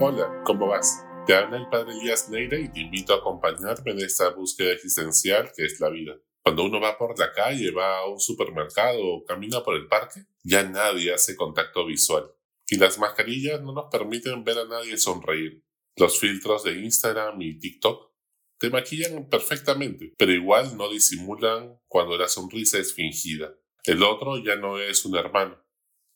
Hola, ¿cómo vas? Te habla el padre Elías Neira y te invito a acompañarme en esta búsqueda existencial que es la vida. Cuando uno va por la calle, va a un supermercado o camina por el parque, ya nadie hace contacto visual. Y las mascarillas no nos permiten ver a nadie sonreír. Los filtros de Instagram y TikTok te maquillan perfectamente, pero igual no disimulan cuando la sonrisa es fingida. El otro ya no es un hermano,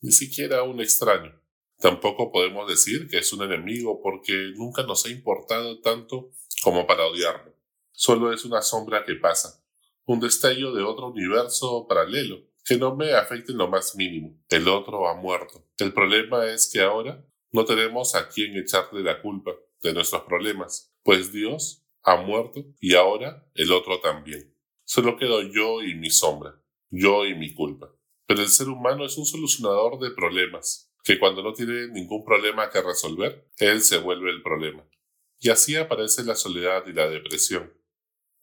ni siquiera un extraño. Tampoco podemos decir que es un enemigo porque nunca nos ha importado tanto como para odiarlo. Solo es una sombra que pasa, un destello de otro universo paralelo, que no me afecte en lo más mínimo. El otro ha muerto. El problema es que ahora no tenemos a quien echarle la culpa de nuestros problemas, pues Dios ha muerto y ahora el otro también. Solo quedo yo y mi sombra, yo y mi culpa. Pero el ser humano es un solucionador de problemas, que cuando no tiene ningún problema que resolver, él se vuelve el problema. Y así aparece la soledad y la depresión.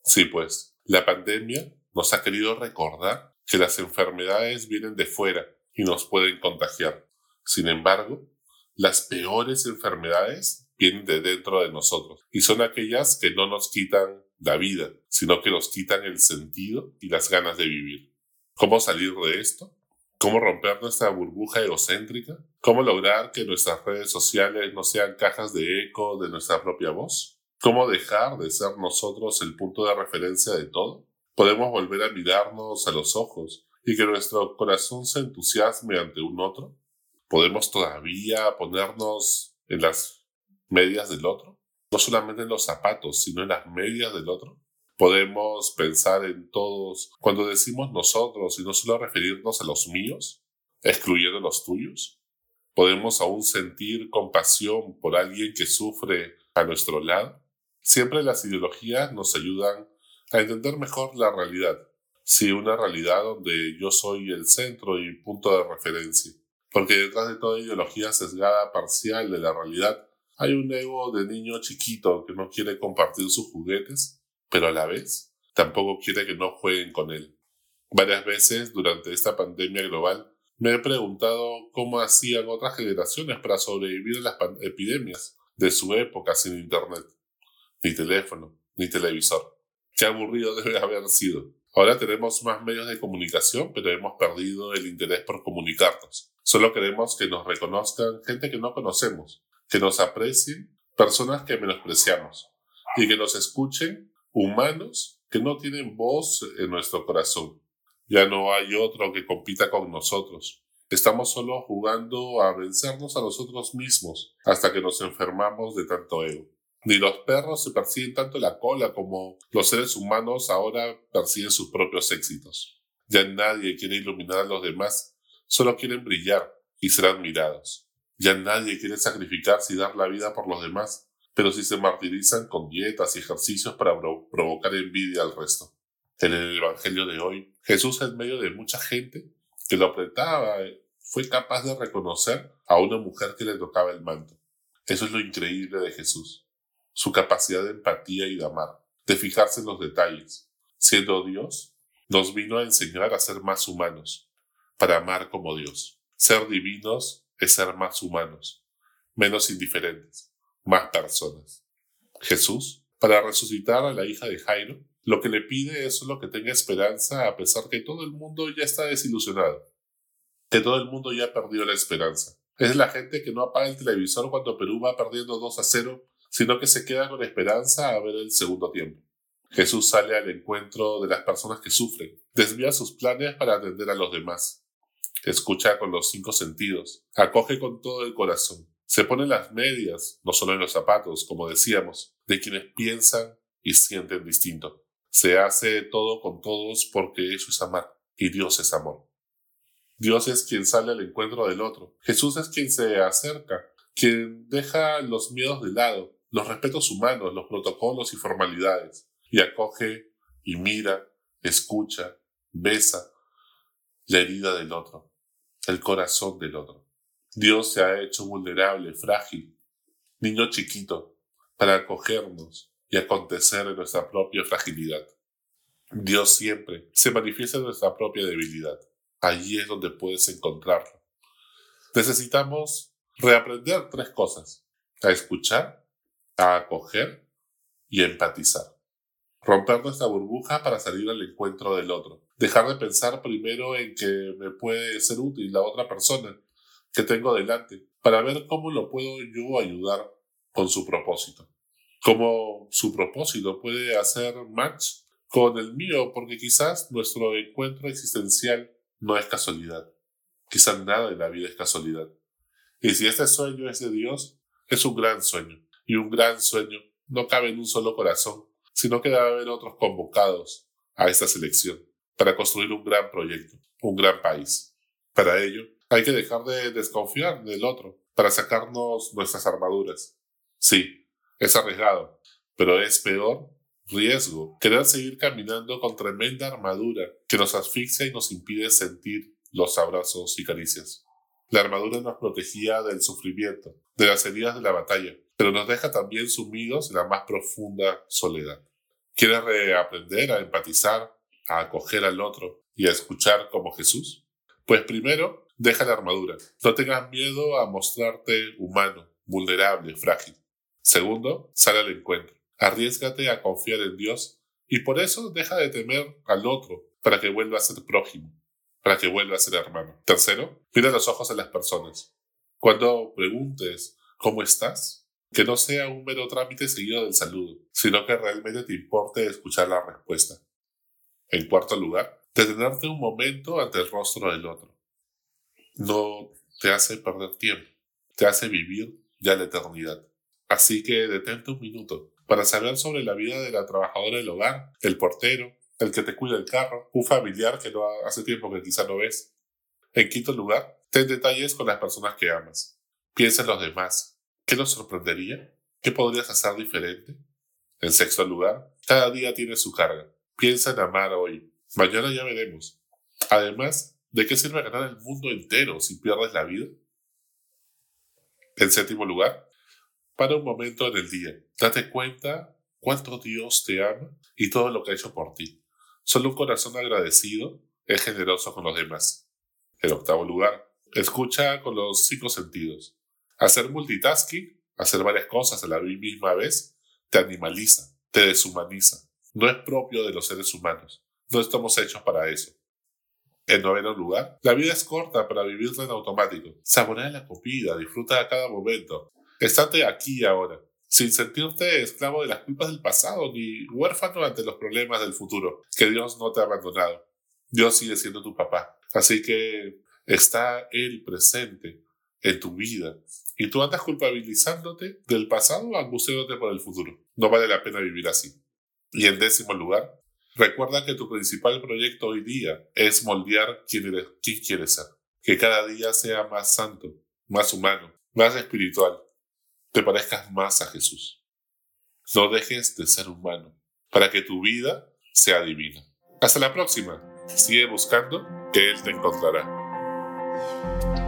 Sí, pues, la pandemia nos ha querido recordar que las enfermedades vienen de fuera y nos pueden contagiar. Sin embargo, las peores enfermedades vienen de dentro de nosotros y son aquellas que no nos quitan la vida, sino que nos quitan el sentido y las ganas de vivir. ¿Cómo salir de esto? Cómo romper nuestra burbuja egocéntrica, cómo lograr que nuestras redes sociales no sean cajas de eco de nuestra propia voz, cómo dejar de ser nosotros el punto de referencia de todo. Podemos volver a mirarnos a los ojos y que nuestro corazón se entusiasme ante un otro. Podemos todavía ponernos en las medias del otro, no solamente en los zapatos, sino en las medias del otro podemos pensar en todos cuando decimos nosotros y no solo referirnos a los míos, excluyendo los tuyos. Podemos aún sentir compasión por alguien que sufre a nuestro lado. Siempre las ideologías nos ayudan a entender mejor la realidad. Sí, una realidad donde yo soy el centro y punto de referencia. Porque detrás de toda ideología sesgada parcial de la realidad hay un ego de niño chiquito que no quiere compartir sus juguetes pero a la vez tampoco quiere que no jueguen con él. Varias veces durante esta pandemia global me he preguntado cómo hacían otras generaciones para sobrevivir a las epidemias de su época sin internet, ni teléfono, ni televisor. Qué aburrido debe haber sido. Ahora tenemos más medios de comunicación, pero hemos perdido el interés por comunicarnos. Solo queremos que nos reconozcan gente que no conocemos, que nos aprecien personas que menospreciamos y que nos escuchen humanos que no tienen voz en nuestro corazón. Ya no hay otro que compita con nosotros. Estamos solo jugando a vencernos a nosotros mismos hasta que nos enfermamos de tanto ego. Ni los perros se persiguen tanto la cola como los seres humanos ahora persiguen sus propios éxitos. Ya nadie quiere iluminar a los demás, solo quieren brillar y ser admirados. Ya nadie quiere sacrificarse y dar la vida por los demás, pero si se martirizan con dietas y ejercicios para provocar envidia al resto. En el Evangelio de hoy, Jesús en medio de mucha gente que lo apretaba, fue capaz de reconocer a una mujer que le tocaba el manto. Eso es lo increíble de Jesús, su capacidad de empatía y de amar, de fijarse en los detalles. Siendo Dios, nos vino a enseñar a ser más humanos, para amar como Dios. Ser divinos es ser más humanos, menos indiferentes más personas. Jesús, para resucitar a la hija de Jairo, lo que le pide es solo que tenga esperanza a pesar que todo el mundo ya está desilusionado, que todo el mundo ya perdió la esperanza. Es la gente que no apaga el televisor cuando Perú va perdiendo 2 a 0, sino que se queda con esperanza a ver el segundo tiempo. Jesús sale al encuentro de las personas que sufren, desvía sus planes para atender a los demás, escucha con los cinco sentidos, acoge con todo el corazón, se ponen las medias, no solo en los zapatos, como decíamos, de quienes piensan y sienten distinto. Se hace todo con todos porque eso es amar y Dios es amor. Dios es quien sale al encuentro del otro. Jesús es quien se acerca, quien deja los miedos de lado, los respetos humanos, los protocolos y formalidades, y acoge y mira, escucha, besa la herida del otro, el corazón del otro. Dios se ha hecho vulnerable, frágil, niño chiquito, para acogernos y acontecer en nuestra propia fragilidad. Dios siempre se manifiesta en nuestra propia debilidad. Allí es donde puedes encontrarlo. Necesitamos reaprender tres cosas. a escuchar, a acoger y a empatizar. Romper nuestra burbuja para salir al encuentro del otro. Dejar de pensar primero en que me puede ser útil la otra persona que tengo delante para ver cómo lo puedo yo ayudar con su propósito. Cómo su propósito puede hacer match con el mío porque quizás nuestro encuentro existencial no es casualidad. Quizás nada en la vida es casualidad. Y si este sueño es de Dios, es un gran sueño. Y un gran sueño no cabe en un solo corazón, sino que debe haber otros convocados a esta selección para construir un gran proyecto, un gran país. Para ello, hay que dejar de desconfiar del otro para sacarnos nuestras armaduras. Sí, es arriesgado, pero es peor riesgo querer seguir caminando con tremenda armadura que nos asfixia y nos impide sentir los abrazos y caricias. La armadura nos protegía del sufrimiento, de las heridas de la batalla, pero nos deja también sumidos en la más profunda soledad. ¿Quieres reaprender a empatizar, a acoger al otro y a escuchar como Jesús? Pues primero, deja la armadura. No tengas miedo a mostrarte humano, vulnerable, frágil. Segundo, sal al encuentro. Arriesgate a confiar en Dios y por eso deja de temer al otro para que vuelva a ser prójimo para que vuelva a ser hermano. Tercero, mira los ojos de las personas. Cuando preguntes ¿cómo estás? Que no sea un mero trámite seguido del saludo, sino que realmente te importe escuchar la respuesta. En cuarto lugar, detenerte un momento ante el rostro del otro. No te hace perder tiempo, te hace vivir ya la eternidad. Así que detente un minuto para saber sobre la vida de la trabajadora del hogar, el portero, el que te cuida el carro, un familiar que no hace tiempo que quizá no ves. En quinto lugar, ten detalles con las personas que amas. Piensa en los demás. ¿Qué nos sorprendería? ¿Qué podrías hacer diferente? En sexto lugar, cada día tiene su carga. Piensa en amar hoy. Mañana ya veremos. Además, ¿de qué sirve ganar el mundo entero si pierdes la vida? En séptimo lugar, para un momento en el día. Date cuenta cuánto Dios te ama y todo lo que ha hecho por ti. Solo un corazón agradecido es generoso con los demás. En octavo lugar, escucha con los cinco sentidos. Hacer multitasking, hacer varias cosas a la misma vez, te animaliza, te deshumaniza. No es propio de los seres humanos. No estamos hechos para eso. En noveno lugar, la vida es corta para vivirla en automático. Saborea la comida, disfruta de cada momento. Estate aquí y ahora sin sentirte esclavo de las culpas del pasado ni huérfano ante los problemas del futuro, que Dios no te ha abandonado. Dios sigue siendo tu papá. Así que está Él presente en tu vida y tú andas culpabilizándote del pasado angustiándote por el futuro. No vale la pena vivir así. Y en décimo lugar, recuerda que tu principal proyecto hoy día es moldear quién, eres, quién quieres ser. Que cada día sea más santo, más humano, más espiritual, te parezcas más a Jesús. No dejes de ser humano para que tu vida sea divina. Hasta la próxima. Sigue buscando que Él te encontrará.